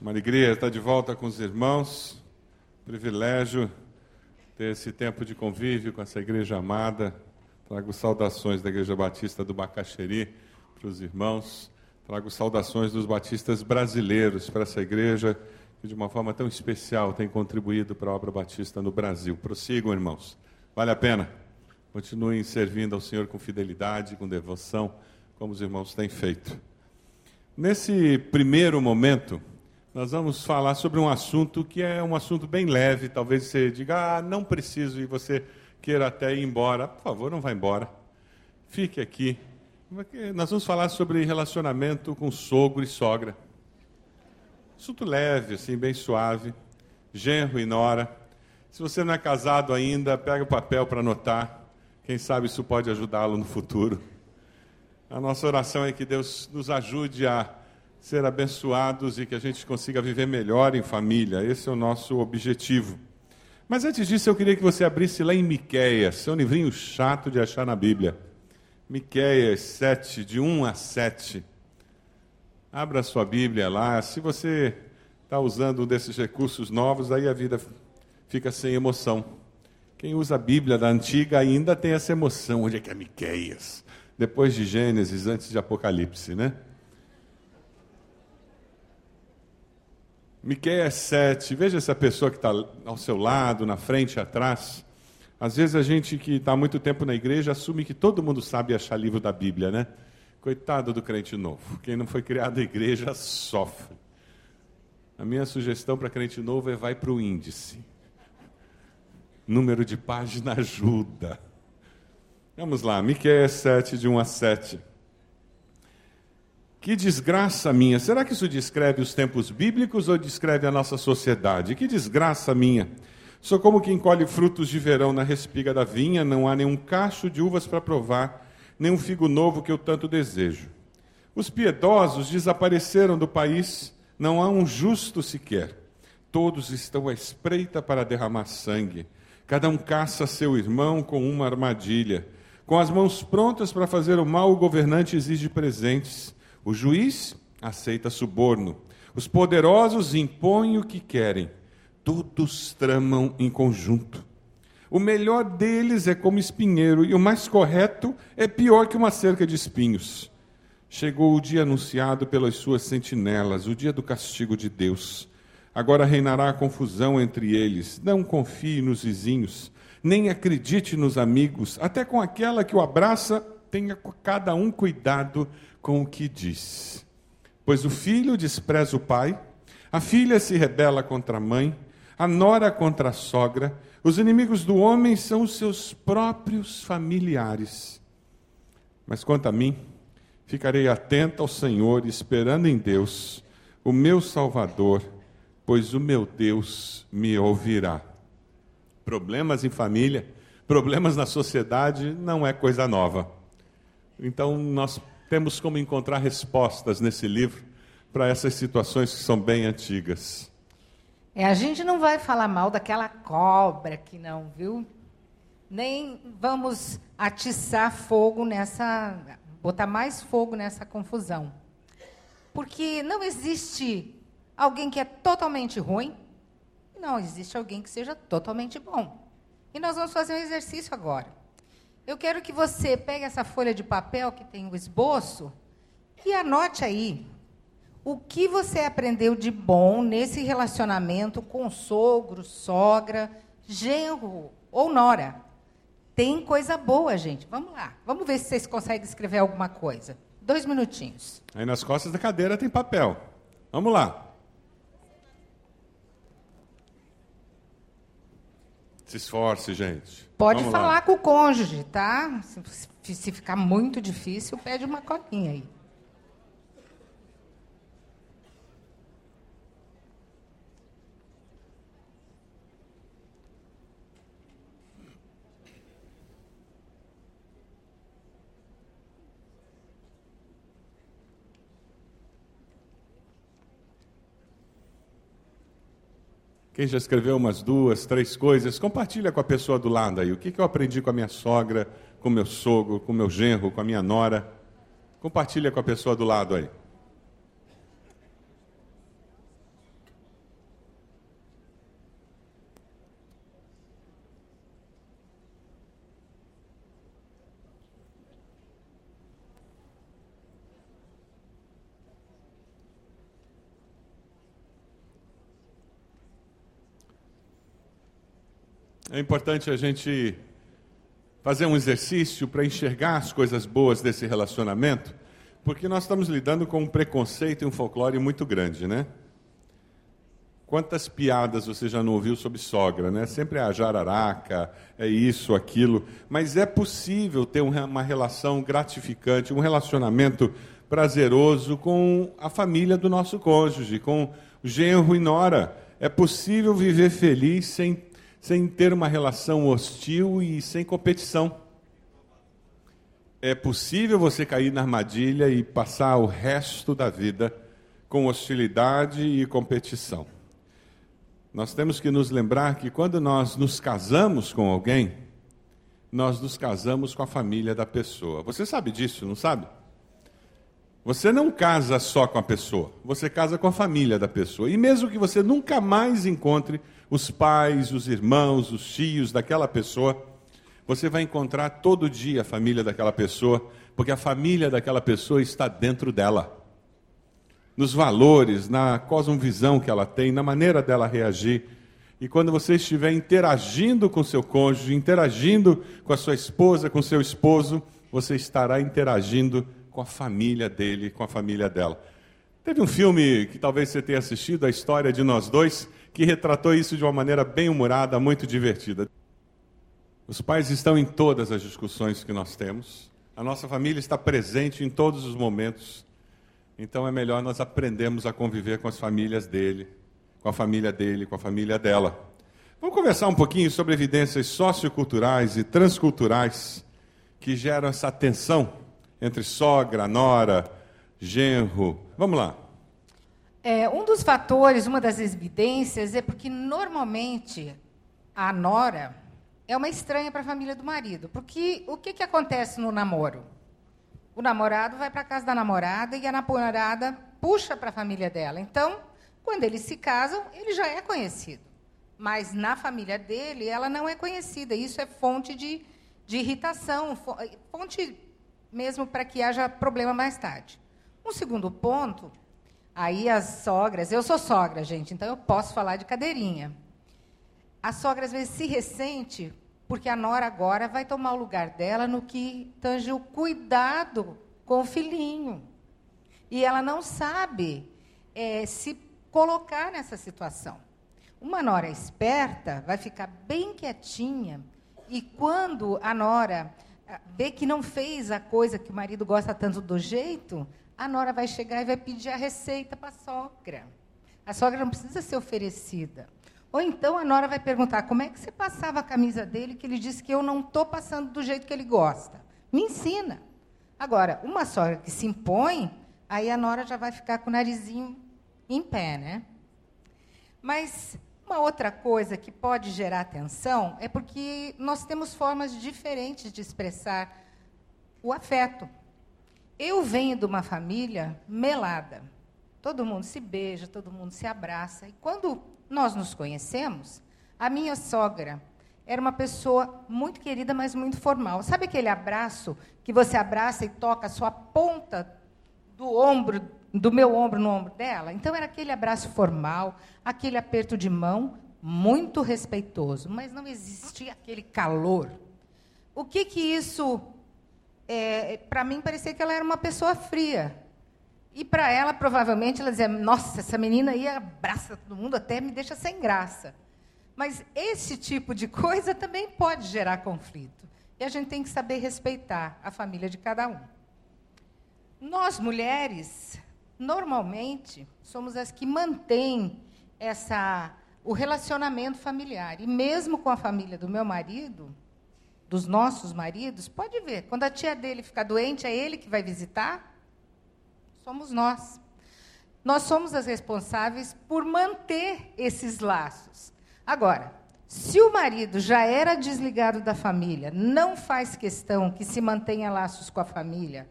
Uma alegria estar de volta com os irmãos. Privilégio ter esse tempo de convívio com essa igreja amada. Trago saudações da Igreja Batista do Bacaxeri para os irmãos. Trago saudações dos batistas brasileiros para essa igreja que de uma forma tão especial tem contribuído para a obra batista no Brasil. Prossigam, irmãos. Vale a pena. Continuem servindo ao Senhor com fidelidade, com devoção, como os irmãos têm feito. Nesse primeiro momento, nós vamos falar sobre um assunto que é um assunto bem leve. Talvez você diga, ah, não preciso, e você queira até ir embora. Por favor, não vá embora. Fique aqui. Nós vamos falar sobre relacionamento com sogro e sogra. Assunto leve, assim, bem suave. Genro e nora. Se você não é casado ainda, pega o papel para anotar. Quem sabe isso pode ajudá-lo no futuro. A nossa oração é que Deus nos ajude a ser abençoados e que a gente consiga viver melhor em família. Esse é o nosso objetivo. Mas antes disso, eu queria que você abrisse lá em Miqueias, seu livrinho chato de achar na Bíblia. Miqueias 7, de 1 a 7. Abra sua Bíblia lá. Se você está usando um desses recursos novos, aí a vida fica sem emoção. Quem usa a Bíblia da antiga ainda tem essa emoção. Onde é que é Miqueias? depois de Gênesis, antes de Apocalipse, né? Miqueias 7, veja essa pessoa que está ao seu lado, na frente atrás. Às vezes a gente que está muito tempo na igreja assume que todo mundo sabe achar livro da Bíblia, né? Coitado do crente novo. Quem não foi criado na igreja sofre. A minha sugestão para crente novo é vai para o índice. Número de página ajuda. Vamos lá, Miqueias 7, de 1 a 7. Que desgraça minha! Será que isso descreve os tempos bíblicos ou descreve a nossa sociedade? Que desgraça minha! Sou como quem colhe frutos de verão na respiga da vinha, não há nenhum cacho de uvas para provar, nem um figo novo que eu tanto desejo. Os piedosos desapareceram do país, não há um justo sequer. Todos estão à espreita para derramar sangue. Cada um caça seu irmão com uma armadilha. Com as mãos prontas para fazer o mal, o governante exige presentes. O juiz aceita suborno. Os poderosos impõem o que querem. Todos tramam em conjunto. O melhor deles é como espinheiro, e o mais correto é pior que uma cerca de espinhos. Chegou o dia anunciado pelas suas sentinelas, o dia do castigo de Deus. Agora reinará a confusão entre eles. Não confie nos vizinhos nem acredite nos amigos, até com aquela que o abraça, tenha cada um cuidado com o que diz. Pois o filho despreza o pai, a filha se rebela contra a mãe, a nora contra a sogra, os inimigos do homem são os seus próprios familiares. Mas quanto a mim, ficarei atento ao Senhor, esperando em Deus, o meu Salvador, pois o meu Deus me ouvirá. Problemas em família, problemas na sociedade não é coisa nova. Então, nós temos como encontrar respostas nesse livro para essas situações que são bem antigas. É, a gente não vai falar mal daquela cobra que não, viu? Nem vamos atiçar fogo nessa, botar mais fogo nessa confusão. Porque não existe alguém que é totalmente ruim não, existe alguém que seja totalmente bom. E nós vamos fazer um exercício agora. Eu quero que você pegue essa folha de papel que tem o esboço e anote aí o que você aprendeu de bom nesse relacionamento com sogro, sogra, genro ou nora. Tem coisa boa, gente. Vamos lá. Vamos ver se vocês conseguem escrever alguma coisa. Dois minutinhos. Aí nas costas da cadeira tem papel. Vamos lá. Se esforce, gente. Pode Vamos falar lá. com o cônjuge, tá? Se, se ficar muito difícil, pede uma colinha aí. Quem já escreveu umas duas, três coisas, compartilha com a pessoa do lado aí. O que, que eu aprendi com a minha sogra, com meu sogro, com meu genro, com a minha nora? Compartilha com a pessoa do lado aí. É importante a gente fazer um exercício para enxergar as coisas boas desse relacionamento, porque nós estamos lidando com um preconceito e um folclore muito grande, né? Quantas piadas você já não ouviu sobre sogra, né? Sempre é a jararaca, é isso, aquilo. Mas é possível ter uma relação gratificante, um relacionamento prazeroso com a família do nosso cônjuge, com genro e nora. É possível viver feliz sem, sem ter uma relação hostil e sem competição. É possível você cair na armadilha e passar o resto da vida com hostilidade e competição. Nós temos que nos lembrar que quando nós nos casamos com alguém, nós nos casamos com a família da pessoa. Você sabe disso, não sabe? Você não casa só com a pessoa, você casa com a família da pessoa. E mesmo que você nunca mais encontre os pais, os irmãos, os tios daquela pessoa, você vai encontrar todo dia a família daquela pessoa, porque a família daquela pessoa está dentro dela nos valores, na cosmovisão que ela tem, na maneira dela reagir. E quando você estiver interagindo com seu cônjuge, interagindo com a sua esposa, com seu esposo, você estará interagindo com a família dele, com a família dela. Teve um filme que talvez você tenha assistido, A História de Nós Dois, que retratou isso de uma maneira bem humorada, muito divertida. Os pais estão em todas as discussões que nós temos. A nossa família está presente em todos os momentos. Então é melhor nós aprendermos a conviver com as famílias dele, com a família dele, com a família dela. Vamos conversar um pouquinho sobre evidências socioculturais e transculturais que geram essa tensão entre sogra, nora, genro. Vamos lá. É, um dos fatores, uma das evidências, é porque normalmente a nora é uma estranha para a família do marido. Porque o que, que acontece no namoro? o namorado vai para a casa da namorada e a namorada puxa para a família dela. Então, quando eles se casam, ele já é conhecido. Mas na família dele, ela não é conhecida. Isso é fonte de, de irritação, fonte mesmo para que haja problema mais tarde. Um segundo ponto, aí as sogras, eu sou sogra, gente, então eu posso falar de cadeirinha. A sogra às vezes se ressente porque a nora agora vai tomar o lugar dela no que tange o cuidado com o filhinho. E ela não sabe é, se colocar nessa situação. Uma nora esperta vai ficar bem quietinha e quando a nora ah, vê que não fez a coisa que o marido gosta tanto do jeito, a nora vai chegar e vai pedir a receita para a sogra. A sogra não precisa ser oferecida. Ou então a Nora vai perguntar: como é que você passava a camisa dele que ele disse que eu não estou passando do jeito que ele gosta? Me ensina. Agora, uma sogra que se impõe, aí a Nora já vai ficar com o narizinho em pé, né? Mas uma outra coisa que pode gerar tensão é porque nós temos formas diferentes de expressar o afeto. Eu venho de uma família melada. Todo mundo se beija, todo mundo se abraça. E quando nós nos conhecemos, a minha sogra era uma pessoa muito querida, mas muito formal. Sabe aquele abraço que você abraça e toca a sua ponta do ombro, do meu ombro no ombro dela? Então era aquele abraço formal, aquele aperto de mão, muito respeitoso, mas não existia aquele calor. O que que isso é, para mim parecia que ela era uma pessoa fria. E para ela, provavelmente, ela dizia: Nossa, essa menina aí abraça todo mundo, até me deixa sem graça. Mas esse tipo de coisa também pode gerar conflito. E a gente tem que saber respeitar a família de cada um. Nós, mulheres, normalmente, somos as que mantêm essa, o relacionamento familiar. E mesmo com a família do meu marido, dos nossos maridos, pode ver, quando a tia dele ficar doente, é ele que vai visitar? somos nós. Nós somos as responsáveis por manter esses laços. Agora, se o marido já era desligado da família, não faz questão que se mantenha laços com a família,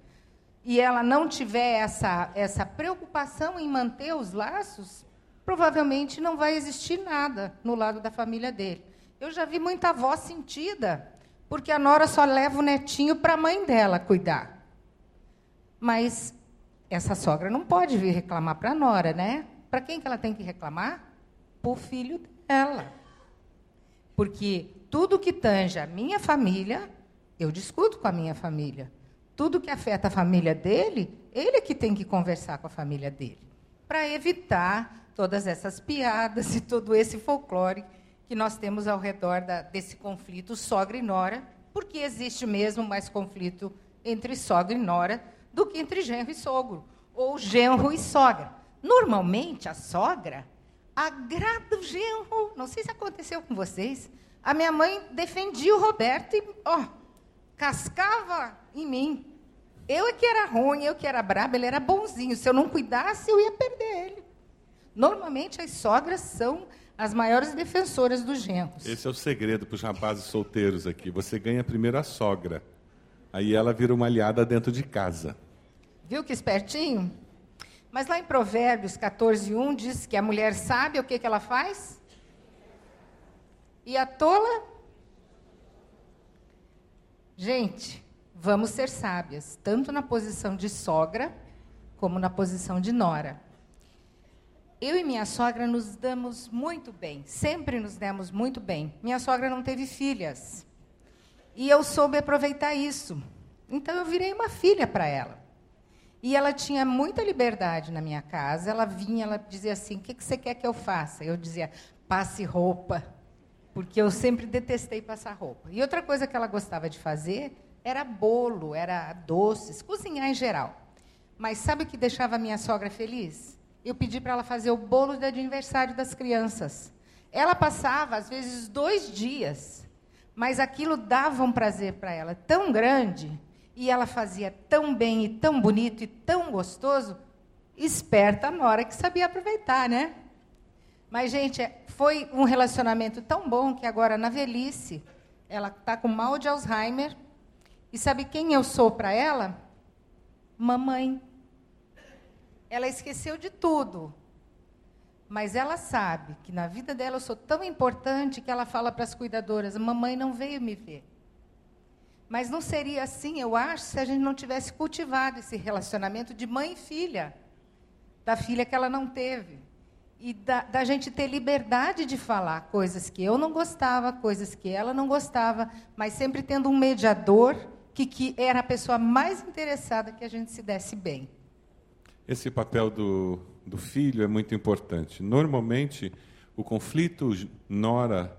e ela não tiver essa, essa preocupação em manter os laços, provavelmente não vai existir nada no lado da família dele. Eu já vi muita avó sentida, porque a nora só leva o netinho para a mãe dela cuidar. Mas essa sogra não pode vir reclamar para a nora, né? Para quem que ela tem que reclamar? Para o filho dela. Porque tudo que tange a minha família, eu discuto com a minha família. Tudo que afeta a família dele, ele é que tem que conversar com a família dele. Para evitar todas essas piadas e todo esse folclore que nós temos ao redor da, desse conflito sogra e nora, porque existe mesmo mais conflito entre sogra e nora do que entre genro e sogro, ou genro e sogra. Normalmente, a sogra agrada o genro. Não sei se aconteceu com vocês. A minha mãe defendia o Roberto e ó, cascava em mim. Eu é que era ruim, eu que era braba, ele era bonzinho. Se eu não cuidasse, eu ia perder ele. Normalmente, as sogras são as maiores defensoras dos genros. Esse é o segredo para os rapazes solteiros aqui. Você ganha primeiro a sogra, aí ela vira uma aliada dentro de casa. Viu que espertinho? Mas lá em Provérbios 14, 1 diz que a mulher sabe o que, que ela faz? E a tola? Gente, vamos ser sábias, tanto na posição de sogra, como na posição de nora eu e minha sogra nos damos muito bem, sempre nos demos muito bem. Minha sogra não teve filhas. E eu soube aproveitar isso. Então eu virei uma filha para ela. E ela tinha muita liberdade na minha casa. Ela vinha, ela dizia assim: "O que, que você quer que eu faça?" Eu dizia: "Passe roupa", porque eu sempre detestei passar roupa. E outra coisa que ela gostava de fazer era bolo, era doces, cozinhar em geral. Mas sabe o que deixava a minha sogra feliz? Eu pedi para ela fazer o bolo de aniversário das crianças. Ela passava, às vezes, dois dias, mas aquilo dava um prazer para ela tão grande, e ela fazia tão bem, e tão bonito, e tão gostoso, esperta na hora que sabia aproveitar, né? Mas, gente, é, foi um relacionamento tão bom que agora, na velhice, ela está com mal de Alzheimer. E sabe quem eu sou para ela? Mamãe. Ela esqueceu de tudo. Mas ela sabe que na vida dela eu sou tão importante que ela fala para as cuidadoras: mamãe não veio me ver. Mas não seria assim, eu acho, se a gente não tivesse cultivado esse relacionamento de mãe e filha, da filha que ela não teve. E da, da gente ter liberdade de falar coisas que eu não gostava, coisas que ela não gostava, mas sempre tendo um mediador que, que era a pessoa mais interessada que a gente se desse bem. Esse papel do, do filho é muito importante. Normalmente, o conflito nora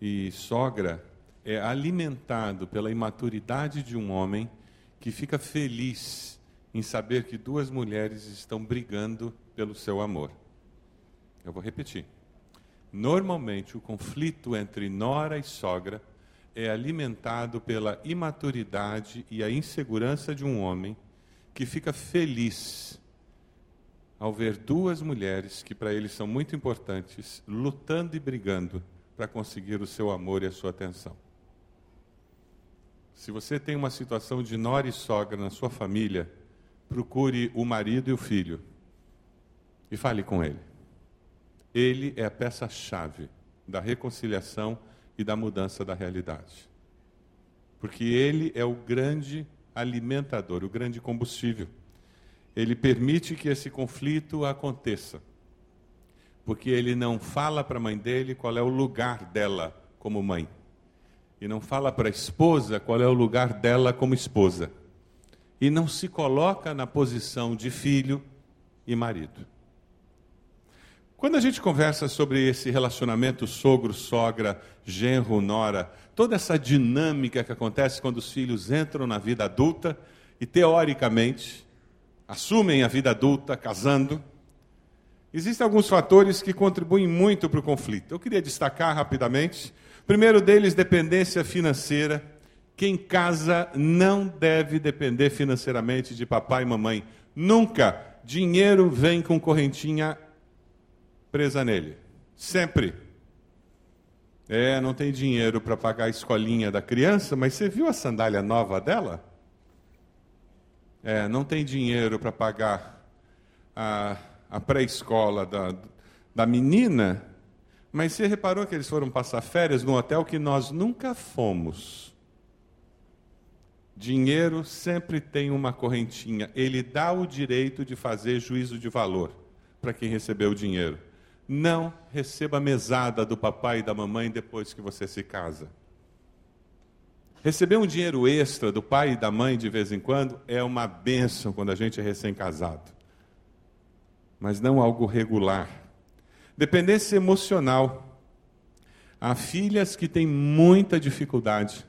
e sogra é alimentado pela imaturidade de um homem que fica feliz em saber que duas mulheres estão brigando pelo seu amor. Eu vou repetir. Normalmente, o conflito entre nora e sogra é alimentado pela imaturidade e a insegurança de um homem que fica feliz ao ver duas mulheres que para ele são muito importantes, lutando e brigando para conseguir o seu amor e a sua atenção. Se você tem uma situação de nora e sogra na sua família, procure o marido e o filho e fale com ele. Ele é a peça-chave da reconciliação e da mudança da realidade. Porque ele é o grande alimentador, o grande combustível ele permite que esse conflito aconteça. Porque ele não fala para a mãe dele qual é o lugar dela como mãe. E não fala para a esposa qual é o lugar dela como esposa. E não se coloca na posição de filho e marido. Quando a gente conversa sobre esse relacionamento sogro, sogra, genro, nora, toda essa dinâmica que acontece quando os filhos entram na vida adulta e teoricamente assumem a vida adulta, casando. Existem alguns fatores que contribuem muito para o conflito. Eu queria destacar rapidamente. O primeiro deles, dependência financeira. Quem casa não deve depender financeiramente de papai e mamãe. Nunca. Dinheiro vem com correntinha presa nele. Sempre. É, não tem dinheiro para pagar a escolinha da criança, mas você viu a sandália nova dela? É, não tem dinheiro para pagar a, a pré-escola da, da menina, mas você reparou que eles foram passar férias num hotel que nós nunca fomos. Dinheiro sempre tem uma correntinha. Ele dá o direito de fazer juízo de valor para quem recebeu o dinheiro. não receba mesada do papai e da mamãe depois que você se casa. Receber um dinheiro extra do pai e da mãe de vez em quando é uma benção quando a gente é recém-casado, mas não algo regular. Dependência emocional. Há filhas que têm muita dificuldade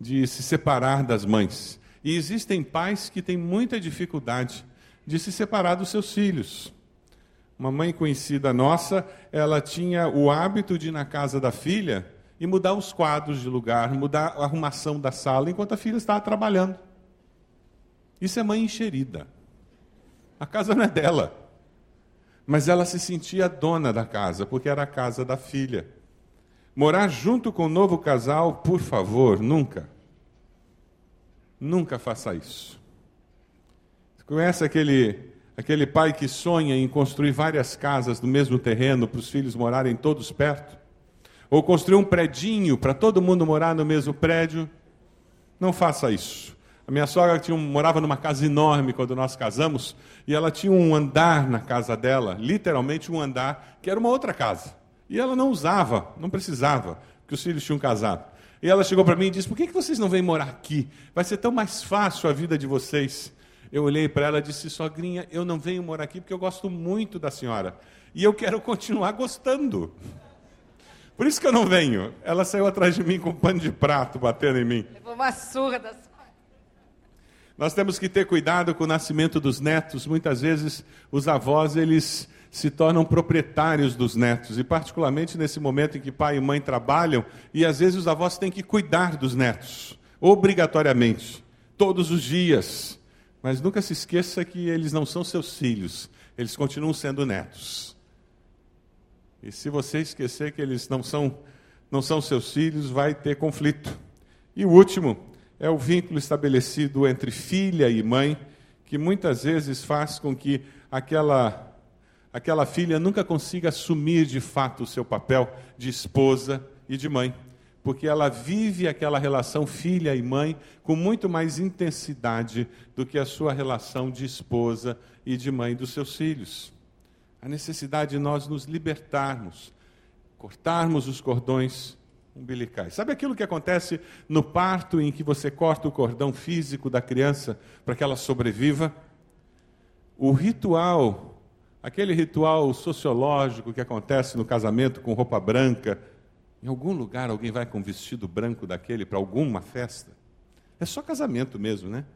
de se separar das mães. E existem pais que têm muita dificuldade de se separar dos seus filhos. Uma mãe conhecida nossa, ela tinha o hábito de ir na casa da filha e mudar os quadros de lugar, mudar a arrumação da sala enquanto a filha estava trabalhando. Isso é mãe encherida. A casa não é dela. Mas ela se sentia dona da casa, porque era a casa da filha. Morar junto com o novo casal, por favor, nunca. Nunca faça isso. Você conhece aquele, aquele pai que sonha em construir várias casas no mesmo terreno para os filhos morarem todos perto? Ou construir um predinho para todo mundo morar no mesmo prédio? Não faça isso. A minha sogra tinha, morava numa casa enorme quando nós casamos, e ela tinha um andar na casa dela, literalmente um andar, que era uma outra casa. E ela não usava, não precisava, porque os filhos tinham casado. E ela chegou para mim e disse: Por que, que vocês não vêm morar aqui? Vai ser tão mais fácil a vida de vocês. Eu olhei para ela e disse: Sogrinha, eu não venho morar aqui porque eu gosto muito da senhora. E eu quero continuar gostando. Por isso que eu não venho. Ela saiu atrás de mim com um pano de prato batendo em mim. Levou uma surra da Nós temos que ter cuidado com o nascimento dos netos. Muitas vezes os avós eles se tornam proprietários dos netos, e particularmente nesse momento em que pai e mãe trabalham, e às vezes os avós têm que cuidar dos netos, obrigatoriamente, todos os dias. Mas nunca se esqueça que eles não são seus filhos, eles continuam sendo netos. E se você esquecer que eles não são, não são seus filhos, vai ter conflito. E o último é o vínculo estabelecido entre filha e mãe, que muitas vezes faz com que aquela, aquela filha nunca consiga assumir de fato o seu papel de esposa e de mãe, porque ela vive aquela relação filha e mãe com muito mais intensidade do que a sua relação de esposa e de mãe dos seus filhos a necessidade de nós nos libertarmos, cortarmos os cordões umbilicais. Sabe aquilo que acontece no parto em que você corta o cordão físico da criança para que ela sobreviva? O ritual, aquele ritual sociológico que acontece no casamento com roupa branca, em algum lugar alguém vai com um vestido branco daquele para alguma festa? É só casamento mesmo, né?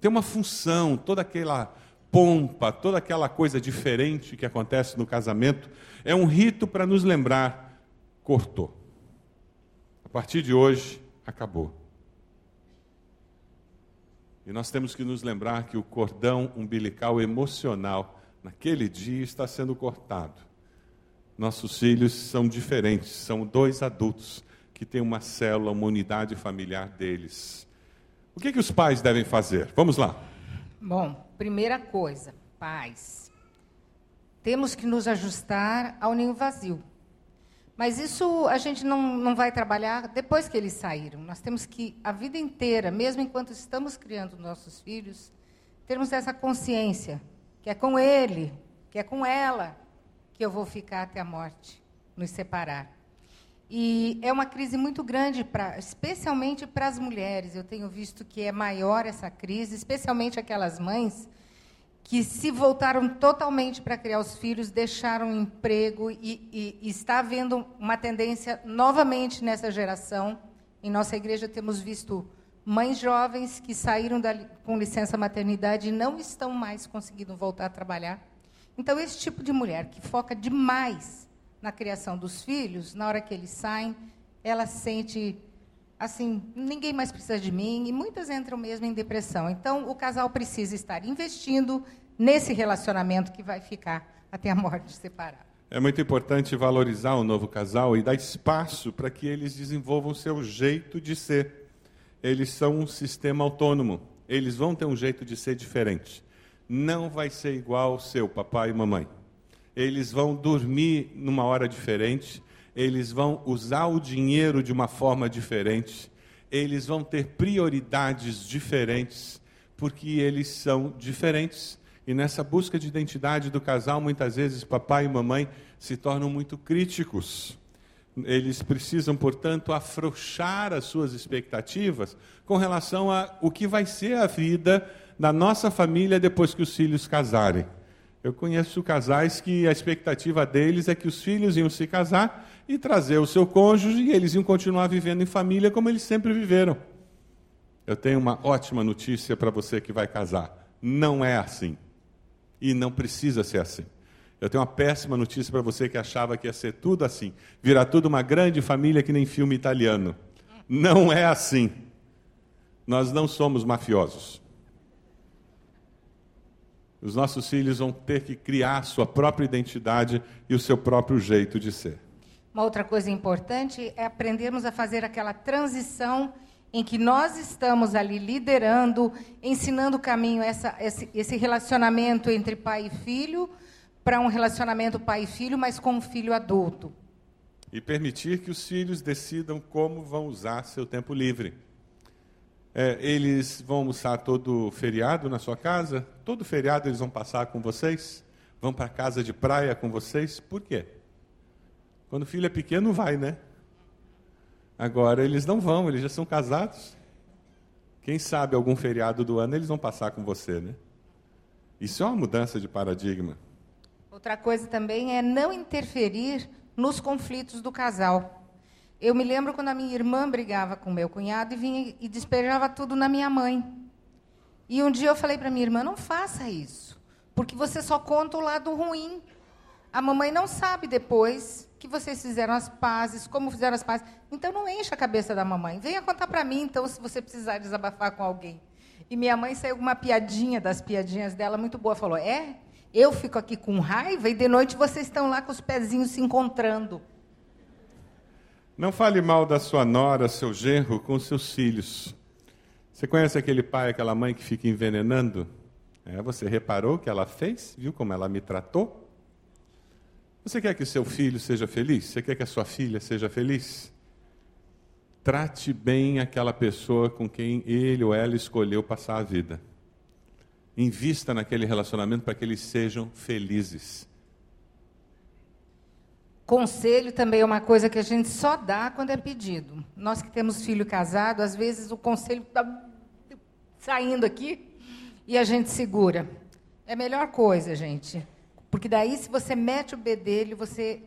Tem uma função, toda aquela pompa, toda aquela coisa diferente que acontece no casamento, é um rito para nos lembrar: cortou. A partir de hoje, acabou. E nós temos que nos lembrar que o cordão umbilical emocional, naquele dia, está sendo cortado. Nossos filhos são diferentes, são dois adultos que têm uma célula, uma unidade familiar deles. O que, que os pais devem fazer? Vamos lá. Bom, primeira coisa, paz. Temos que nos ajustar ao ninho vazio. Mas isso a gente não, não vai trabalhar depois que eles saíram. Nós temos que, a vida inteira, mesmo enquanto estamos criando nossos filhos, termos essa consciência que é com ele, que é com ela, que eu vou ficar até a morte, nos separar. E é uma crise muito grande, pra, especialmente para as mulheres. Eu tenho visto que é maior essa crise, especialmente aquelas mães que se voltaram totalmente para criar os filhos, deixaram o emprego e, e, e está havendo uma tendência novamente nessa geração. Em nossa igreja temos visto mães jovens que saíram da, com licença maternidade e não estão mais conseguindo voltar a trabalhar. Então, esse tipo de mulher que foca demais na criação dos filhos, na hora que eles saem, ela sente assim, ninguém mais precisa de mim, e muitas entram mesmo em depressão. Então, o casal precisa estar investindo nesse relacionamento que vai ficar até a morte separado. É muito importante valorizar o novo casal e dar espaço para que eles desenvolvam seu jeito de ser. Eles são um sistema autônomo. Eles vão ter um jeito de ser diferente. Não vai ser igual ao seu papai e mamãe eles vão dormir numa hora diferente, eles vão usar o dinheiro de uma forma diferente, eles vão ter prioridades diferentes, porque eles são diferentes. E nessa busca de identidade do casal, muitas vezes papai e mamãe se tornam muito críticos. Eles precisam, portanto, afrouxar as suas expectativas com relação a o que vai ser a vida da nossa família depois que os filhos casarem. Eu conheço casais que a expectativa deles é que os filhos iam se casar e trazer o seu cônjuge e eles iam continuar vivendo em família como eles sempre viveram. Eu tenho uma ótima notícia para você que vai casar. Não é assim. E não precisa ser assim. Eu tenho uma péssima notícia para você que achava que ia ser tudo assim. Virar tudo uma grande família que nem filme italiano. Não é assim. Nós não somos mafiosos. Os nossos filhos vão ter que criar sua própria identidade e o seu próprio jeito de ser. Uma outra coisa importante é aprendermos a fazer aquela transição em que nós estamos ali liderando, ensinando o caminho, essa, esse, esse relacionamento entre pai e filho, para um relacionamento pai e filho, mas com um filho adulto. E permitir que os filhos decidam como vão usar seu tempo livre. É, eles vão almoçar todo feriado na sua casa? Todo feriado eles vão passar com vocês? Vão para casa de praia com vocês? Por quê? Quando o filho é pequeno, vai, né? Agora eles não vão, eles já são casados. Quem sabe algum feriado do ano eles vão passar com você, né? Isso é uma mudança de paradigma. Outra coisa também é não interferir nos conflitos do casal. Eu me lembro quando a minha irmã brigava com meu cunhado e vinha e despejava tudo na minha mãe. E um dia eu falei para minha irmã: não faça isso, porque você só conta o lado ruim. A mamãe não sabe depois que vocês fizeram as pazes, como fizeram as pazes. Então não encha a cabeça da mamãe. Venha contar para mim, então, se você precisar desabafar com alguém. E minha mãe saiu com uma piadinha das piadinhas dela muito boa. Falou: É, eu fico aqui com raiva e de noite vocês estão lá com os pezinhos se encontrando. Não fale mal da sua nora, seu genro, com seus filhos. Você conhece aquele pai, aquela mãe que fica envenenando? É, você reparou o que ela fez? Viu como ela me tratou? Você quer que seu filho seja feliz? Você quer que a sua filha seja feliz? Trate bem aquela pessoa com quem ele ou ela escolheu passar a vida. Invista naquele relacionamento para que eles sejam felizes. Conselho também é uma coisa que a gente só dá quando é pedido. Nós que temos filho casado, às vezes o conselho está saindo aqui e a gente segura. É a melhor coisa, gente. Porque daí, se você mete o bedelho, você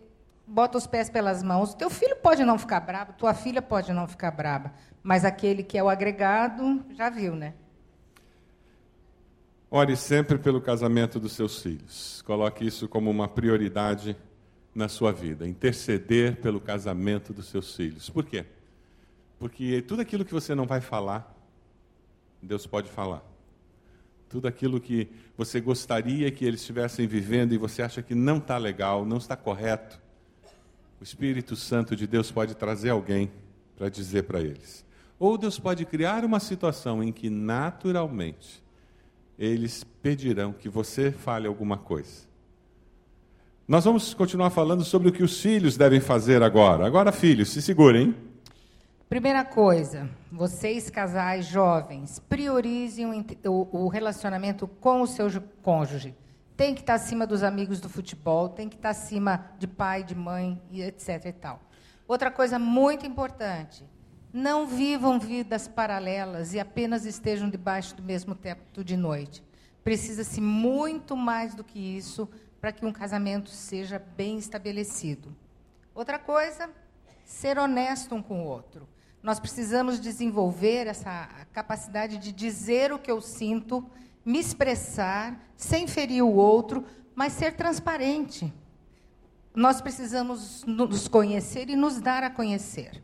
bota os pés pelas mãos. Teu filho pode não ficar bravo, tua filha pode não ficar brava. Mas aquele que é o agregado, já viu, né? Ore sempre pelo casamento dos seus filhos. Coloque isso como uma prioridade na sua vida, interceder pelo casamento dos seus filhos. Por quê? Porque tudo aquilo que você não vai falar, Deus pode falar. Tudo aquilo que você gostaria que eles estivessem vivendo e você acha que não está legal, não está correto, o Espírito Santo de Deus pode trazer alguém para dizer para eles. Ou Deus pode criar uma situação em que naturalmente eles pedirão que você fale alguma coisa. Nós vamos continuar falando sobre o que os filhos devem fazer agora. Agora, filhos, se segurem. Primeira coisa, vocês casais jovens, priorizem o, relacionamento com o seu cônjuge. Tem que estar acima dos amigos do futebol, tem que estar acima de pai, de mãe, etc. E tal. Outra coisa muito importante: não vivam vidas paralelas e apenas estejam debaixo do mesmo teto de noite. Precisa-se muito mais do que isso para que um casamento seja bem estabelecido. Outra coisa, ser honesto um com o outro. Nós precisamos desenvolver essa capacidade de dizer o que eu sinto, me expressar, sem ferir o outro, mas ser transparente. Nós precisamos nos conhecer e nos dar a conhecer.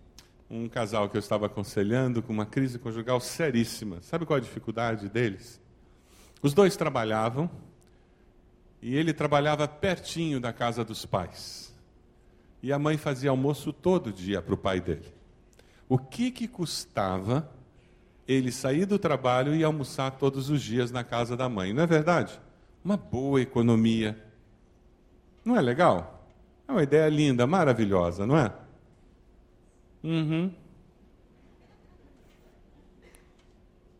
Um casal que eu estava aconselhando com uma crise conjugal seríssima. Sabe qual a dificuldade deles? Os dois trabalhavam, e ele trabalhava pertinho da casa dos pais. E a mãe fazia almoço todo dia para o pai dele. O que, que custava ele sair do trabalho e almoçar todos os dias na casa da mãe? Não é verdade? Uma boa economia. Não é legal? É uma ideia linda, maravilhosa, não é? Uhum.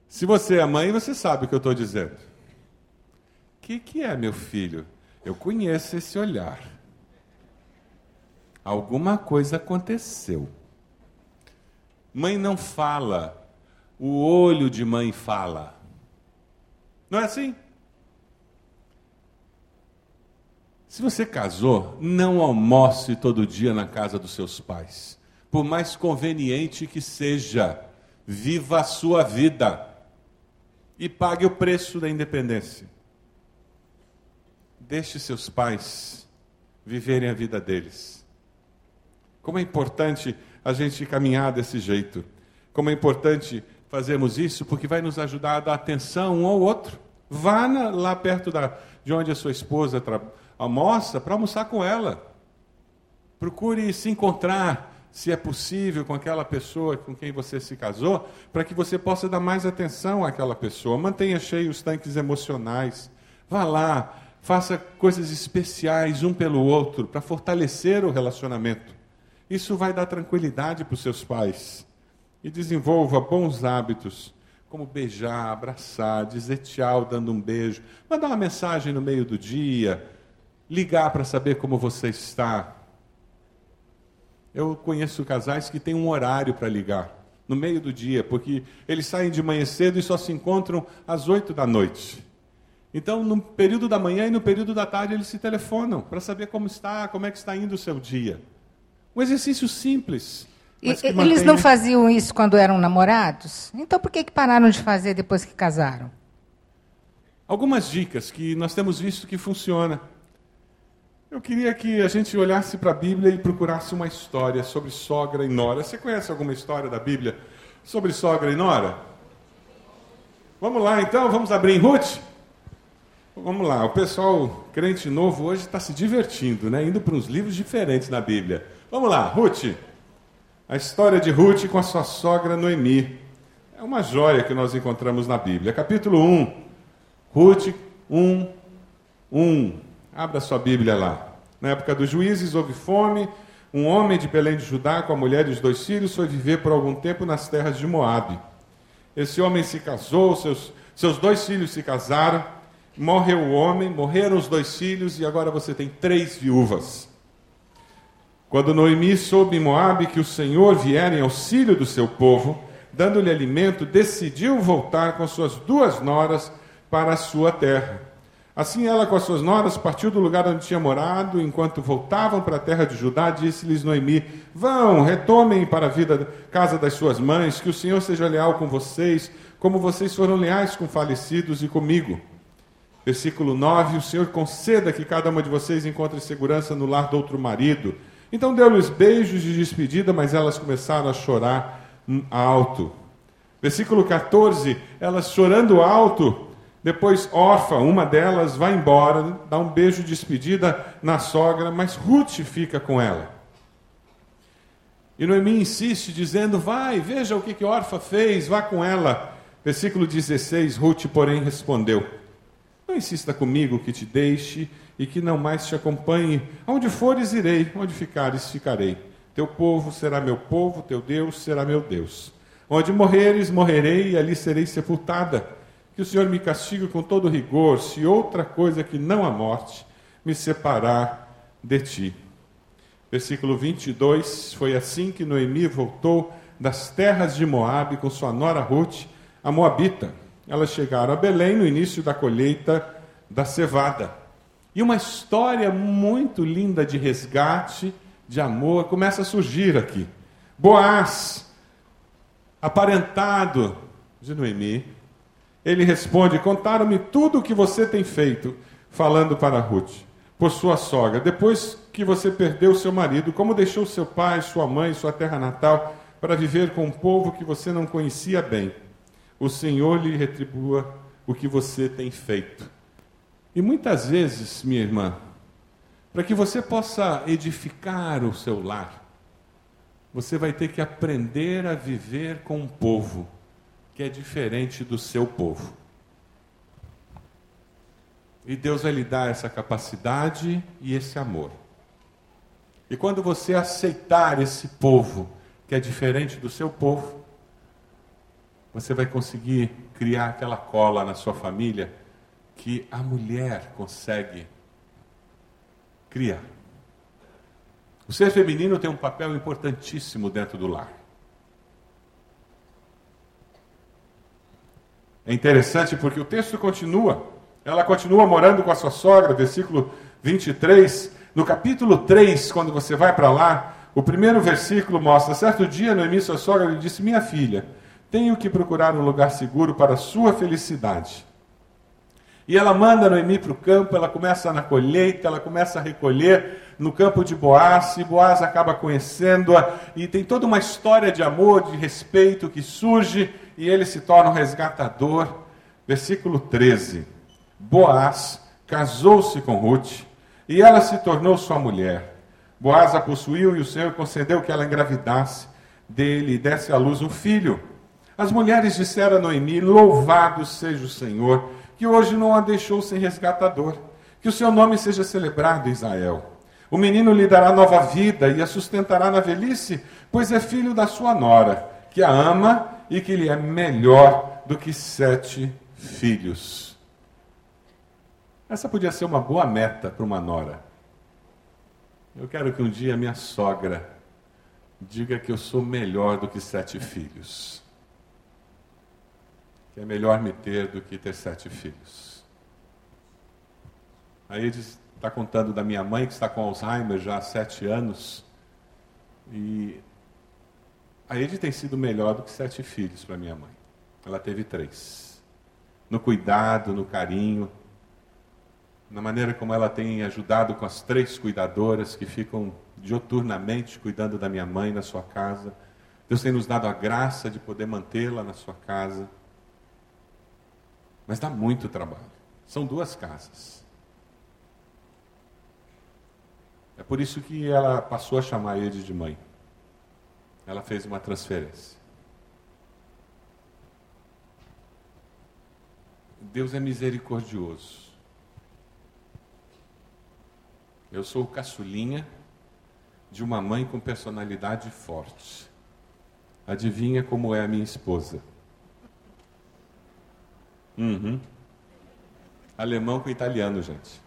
Se você é mãe, você sabe o que eu estou dizendo. Que, que é, meu filho? Eu conheço esse olhar. Alguma coisa aconteceu. Mãe não fala, o olho de mãe fala. Não é assim? Se você casou, não almoce todo dia na casa dos seus pais. Por mais conveniente que seja, viva a sua vida e pague o preço da independência. Deixe seus pais viverem a vida deles. Como é importante a gente caminhar desse jeito. Como é importante fazermos isso, porque vai nos ajudar a dar atenção um ao outro. Vá na, lá perto da, de onde a sua esposa almoça para almoçar com ela. Procure se encontrar, se é possível, com aquela pessoa com quem você se casou, para que você possa dar mais atenção àquela pessoa. Mantenha cheios os tanques emocionais. Vá lá, Faça coisas especiais um pelo outro para fortalecer o relacionamento. Isso vai dar tranquilidade para os seus pais. E desenvolva bons hábitos, como beijar, abraçar, dizer tchau dando um beijo, mandar uma mensagem no meio do dia, ligar para saber como você está. Eu conheço casais que têm um horário para ligar, no meio do dia, porque eles saem de manhã cedo e só se encontram às oito da noite. Então, no período da manhã e no período da tarde, eles se telefonam para saber como está, como é que está indo o seu dia. Um exercício simples. E, eles não faziam isso quando eram namorados? Então, por que, que pararam de fazer depois que casaram? Algumas dicas que nós temos visto que funciona. Eu queria que a gente olhasse para a Bíblia e procurasse uma história sobre sogra e nora. Você conhece alguma história da Bíblia sobre sogra e nora? Vamos lá então, vamos abrir em Ruth? Vamos lá, o pessoal crente novo hoje está se divertindo, né? Indo para uns livros diferentes na Bíblia. Vamos lá, Ruth. A história de Ruth com a sua sogra Noemi. É uma joia que nós encontramos na Bíblia. Capítulo 1. Ruth 1, 1. Abra sua Bíblia lá. Na época dos juízes houve fome. Um homem de Belém de Judá, com a mulher e os dois filhos, foi viver por algum tempo nas terras de Moabe. Esse homem se casou, seus, seus dois filhos se casaram morreu o homem, morreram os dois filhos e agora você tem três viúvas. Quando Noemi soube em Moabe que o Senhor viera em auxílio do seu povo, dando-lhe alimento, decidiu voltar com suas duas noras para a sua terra. Assim ela com as suas noras partiu do lugar onde tinha morado, enquanto voltavam para a terra de Judá, disse-lhes Noemi: Vão, retomem para a vida casa das suas mães, que o Senhor seja leal com vocês, como vocês foram leais com falecidos e comigo. Versículo 9: O Senhor conceda que cada uma de vocês encontre segurança no lar do outro marido. Então deu-lhes beijos de despedida, mas elas começaram a chorar alto. Versículo 14: Elas chorando alto, depois órfã, uma delas vai embora, dá um beijo de despedida na sogra, mas Ruth fica com ela. E Noemi insiste, dizendo: Vai, veja o que, que órfã fez, vá com ela. Versículo 16: Ruth, porém, respondeu. Não insista comigo que te deixe e que não mais te acompanhe. Onde fores, irei, onde ficares, ficarei. Teu povo será meu povo, teu Deus será meu Deus. Onde morreres, morrerei e ali serei sepultada. Que o Senhor me castigue com todo rigor, se outra coisa que não a morte me separar de ti. Versículo 22: Foi assim que Noemi voltou das terras de Moabe com sua nora Ruth, a Moabita elas chegaram a Belém no início da colheita da cevada. E uma história muito linda de resgate, de amor, começa a surgir aqui. Boaz, aparentado de Noemi, ele responde: Contaram-me tudo o que você tem feito, falando para Ruth, por sua sogra, depois que você perdeu seu marido, como deixou seu pai, sua mãe, sua terra natal, para viver com um povo que você não conhecia bem o Senhor lhe retribua o que você tem feito. E muitas vezes, minha irmã, para que você possa edificar o seu lar, você vai ter que aprender a viver com um povo que é diferente do seu povo. E Deus vai lhe dar essa capacidade e esse amor. E quando você aceitar esse povo que é diferente do seu povo, você vai conseguir criar aquela cola na sua família que a mulher consegue criar. O ser feminino tem um papel importantíssimo dentro do lar. É interessante porque o texto continua. Ela continua morando com a sua sogra, versículo 23. No capítulo 3, quando você vai para lá, o primeiro versículo mostra: certo dia, Noemi, sua sogra, lhe disse: Minha filha, tenho que procurar um lugar seguro para a sua felicidade. E ela manda Noemi para o campo, ela começa na colheita, ela começa a recolher no campo de Boaz, e Boaz acaba conhecendo-a, e tem toda uma história de amor, de respeito que surge, e ele se torna um resgatador. Versículo 13: Boaz casou-se com Ruth, e ela se tornou sua mulher. Boaz a possuiu, e o Senhor concedeu que ela engravidasse dele e desse à luz um filho. As mulheres disseram a Noemi: Louvado seja o Senhor que hoje não a deixou sem resgatador. Que o seu nome seja celebrado Israel. O menino lhe dará nova vida e a sustentará na velhice, pois é filho da sua nora, que a ama e que lhe é melhor do que sete filhos. Essa podia ser uma boa meta para uma nora. Eu quero que um dia minha sogra diga que eu sou melhor do que sete filhos que é melhor me ter do que ter sete filhos. Aí ele está contando da minha mãe, que está com Alzheimer já há sete anos, e a Ed tem sido melhor do que sete filhos para minha mãe. Ela teve três. No cuidado, no carinho, na maneira como ela tem ajudado com as três cuidadoras que ficam dioturnamente cuidando da minha mãe na sua casa. Deus tem nos dado a graça de poder mantê-la na sua casa. Mas dá muito trabalho. São duas casas. É por isso que ela passou a chamar ele de mãe. Ela fez uma transferência. Deus é misericordioso. Eu sou o caçulinha de uma mãe com personalidade forte. Adivinha como é a minha esposa? Uhum. Alemão com italiano, gente.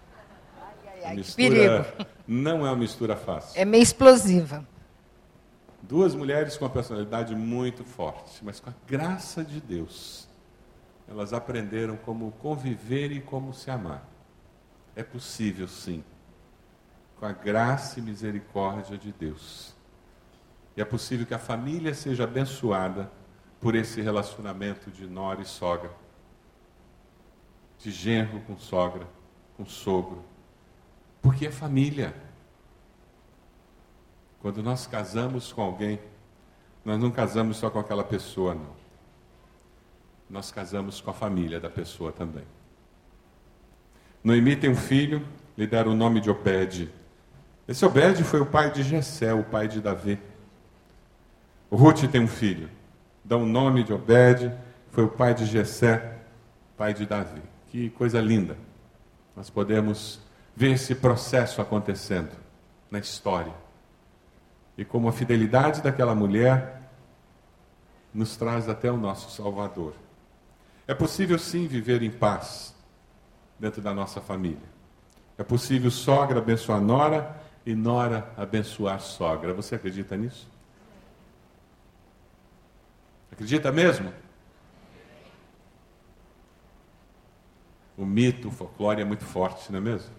Ai, ai, mistura não é uma mistura fácil. É meio explosiva. Duas mulheres com uma personalidade muito forte, mas com a graça de Deus, elas aprenderam como conviver e como se amar. É possível, sim, com a graça e misericórdia de Deus. E é possível que a família seja abençoada por esse relacionamento de nora e sogra de genro com sogra, com sogro. Porque é família. Quando nós casamos com alguém, nós não casamos só com aquela pessoa, não. Nós casamos com a família da pessoa também. Noemi tem um filho, lhe deram o nome de Obed. Esse Obed foi o pai de Jessé, o pai de Davi. Ruth tem um filho, dá o nome de Obed, foi o pai de Jessé, pai de Davi. Que coisa linda. Nós podemos ver esse processo acontecendo na história. E como a fidelidade daquela mulher nos traz até o nosso Salvador. É possível sim viver em paz dentro da nossa família. É possível sogra abençoar nora e nora abençoar sogra. Você acredita nisso? Acredita mesmo? O mito, o folclore é muito forte, não é mesmo?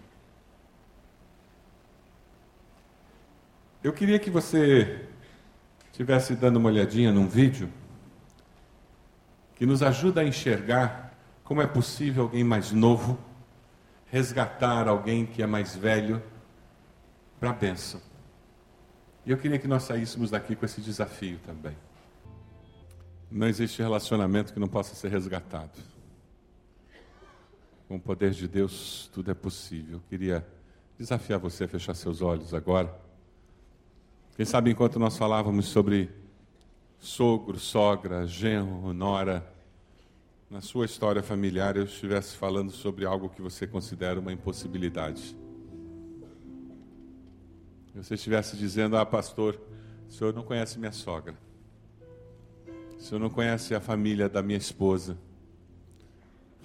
Eu queria que você estivesse dando uma olhadinha num vídeo que nos ajuda a enxergar como é possível alguém mais novo resgatar alguém que é mais velho para a bênção. E eu queria que nós saíssemos daqui com esse desafio também. Não existe relacionamento que não possa ser resgatado. Com o poder de Deus, tudo é possível. Eu queria desafiar você a fechar seus olhos agora. Quem sabe enquanto nós falávamos sobre sogro, sogra, genro, nora, na sua história familiar eu estivesse falando sobre algo que você considera uma impossibilidade. Você estivesse dizendo: Ah, pastor, o senhor não conhece minha sogra. O senhor não conhece a família da minha esposa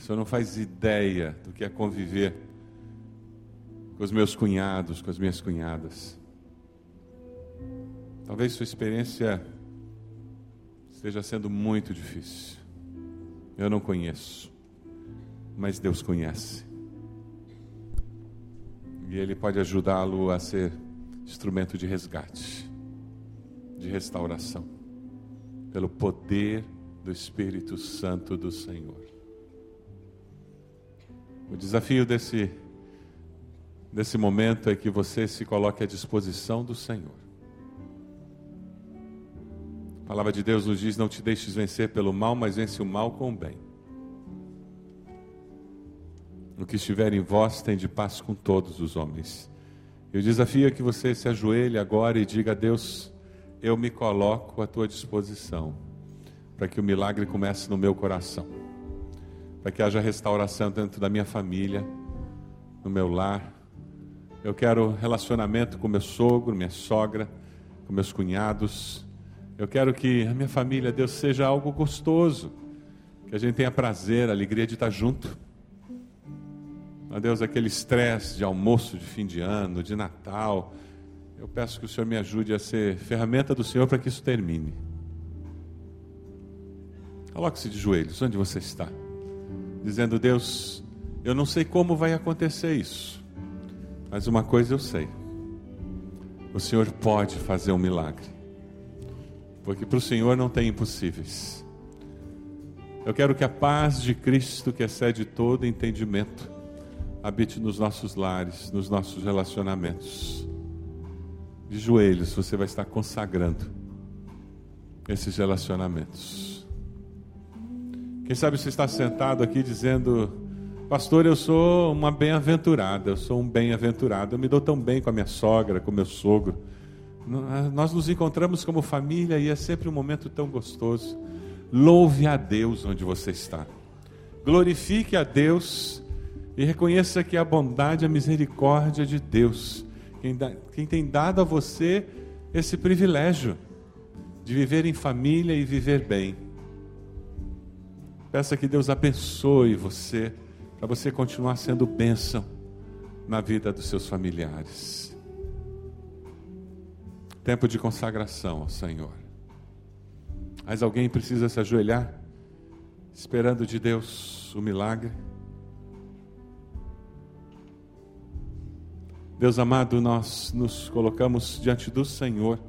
O senhor não faz ideia do que é conviver com os meus cunhados, com as minhas cunhadas. Talvez sua experiência esteja sendo muito difícil. Eu não conheço, mas Deus conhece. E Ele pode ajudá-lo a ser instrumento de resgate, de restauração, pelo poder do Espírito Santo do Senhor. O desafio desse, desse momento é que você se coloque à disposição do Senhor. A palavra de Deus nos diz: Não te deixes vencer pelo mal, mas vence o mal com o bem. O que estiver em vós tem de paz com todos os homens. E o desafio é que você se ajoelhe agora e diga a Deus: Eu me coloco à tua disposição, para que o milagre comece no meu coração para que haja restauração dentro da minha família, no meu lar. Eu quero relacionamento com meu sogro, minha sogra, com meus cunhados. Eu quero que a minha família, Deus, seja algo gostoso, que a gente tenha prazer, alegria de estar junto. Ó Deus, aquele estresse de almoço de fim de ano, de Natal, eu peço que o Senhor me ajude a ser ferramenta do Senhor para que isso termine. Coloque-se de joelhos, onde você está? Dizendo: Deus, eu não sei como vai acontecer isso, mas uma coisa eu sei: o Senhor pode fazer um milagre, porque para o Senhor não tem impossíveis. Eu quero que a paz de Cristo, que excede todo entendimento, habite nos nossos lares, nos nossos relacionamentos. De joelhos, você vai estar consagrando esses relacionamentos. Quem sabe você está sentado aqui dizendo, pastor, eu sou uma bem-aventurada, eu sou um bem-aventurado, eu me dou tão bem com a minha sogra, com o meu sogro. Nós nos encontramos como família e é sempre um momento tão gostoso. Louve a Deus onde você está. Glorifique a Deus e reconheça que a bondade a misericórdia de Deus, quem, dá, quem tem dado a você esse privilégio de viver em família e viver bem. Peça que Deus abençoe você, para você continuar sendo bênção na vida dos seus familiares. Tempo de consagração ao Senhor. Mas alguém precisa se ajoelhar, esperando de Deus o milagre. Deus amado, nós nos colocamos diante do Senhor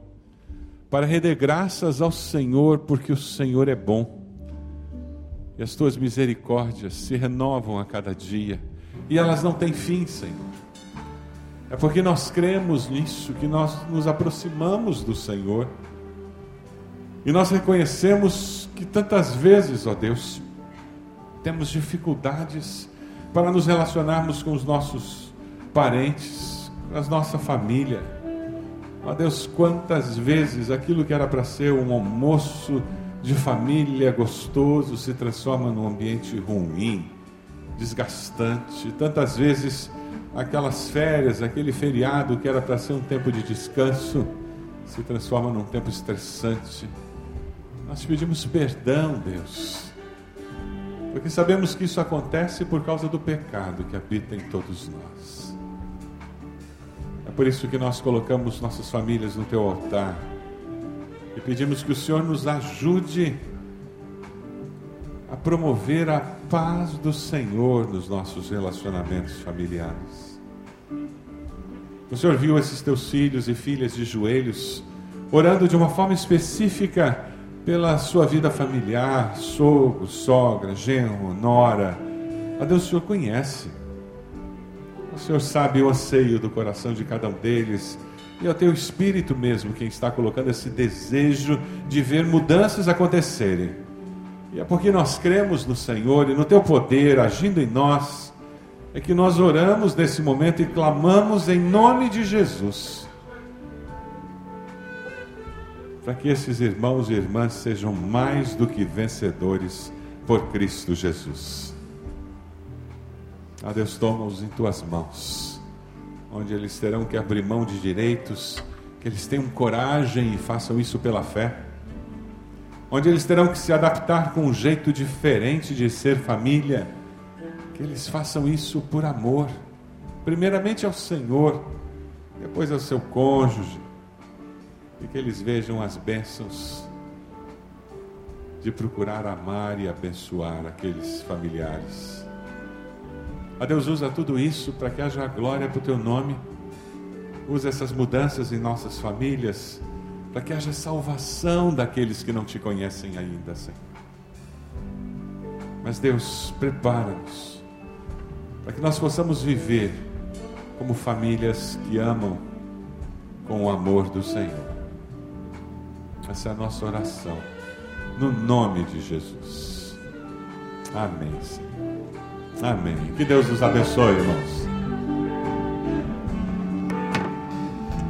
para render graças ao Senhor, porque o Senhor é bom as tuas misericórdias se renovam a cada dia, e elas não têm fim, Senhor. É porque nós cremos nisso que nós nos aproximamos do Senhor, e nós reconhecemos que tantas vezes, ó Deus, temos dificuldades para nos relacionarmos com os nossos parentes, com a nossa família. Ó Deus, quantas vezes aquilo que era para ser um almoço de família gostoso se transforma num ambiente ruim, desgastante. Tantas vezes aquelas férias, aquele feriado que era para ser um tempo de descanso, se transforma num tempo estressante. Nós pedimos perdão, Deus, porque sabemos que isso acontece por causa do pecado que habita em todos nós. É por isso que nós colocamos nossas famílias no teu altar e pedimos que o Senhor nos ajude a promover a paz do Senhor nos nossos relacionamentos familiares. O Senhor viu esses teus filhos e filhas de joelhos, orando de uma forma específica pela sua vida familiar, sogro, sogra, genro, nora. A Deus o Senhor conhece. O Senhor sabe o anseio do coração de cada um deles e é o teu espírito mesmo quem está colocando esse desejo de ver mudanças acontecerem. E é porque nós cremos no Senhor e no teu poder agindo em nós, é que nós oramos nesse momento e clamamos em nome de Jesus. Para que esses irmãos e irmãs sejam mais do que vencedores por Cristo Jesus. A Deus, toma-os em tuas mãos onde eles terão que abrir mão de direitos, que eles tenham coragem e façam isso pela fé, onde eles terão que se adaptar com um jeito diferente de ser família, Que eles façam isso por amor, primeiramente ao Senhor, depois ao seu cônjuge, e que eles vejam as bênçãos de procurar amar e abençoar aqueles familiares. A Deus usa tudo isso para que haja glória para o teu nome. Usa essas mudanças em nossas famílias para que haja salvação daqueles que não te conhecem ainda, Senhor. Mas Deus, prepara-nos para que nós possamos viver como famílias que amam com o amor do Senhor. Essa é a nossa oração, no nome de Jesus. Amém, Senhor. Amém. Que Deus nos abençoe, irmãos.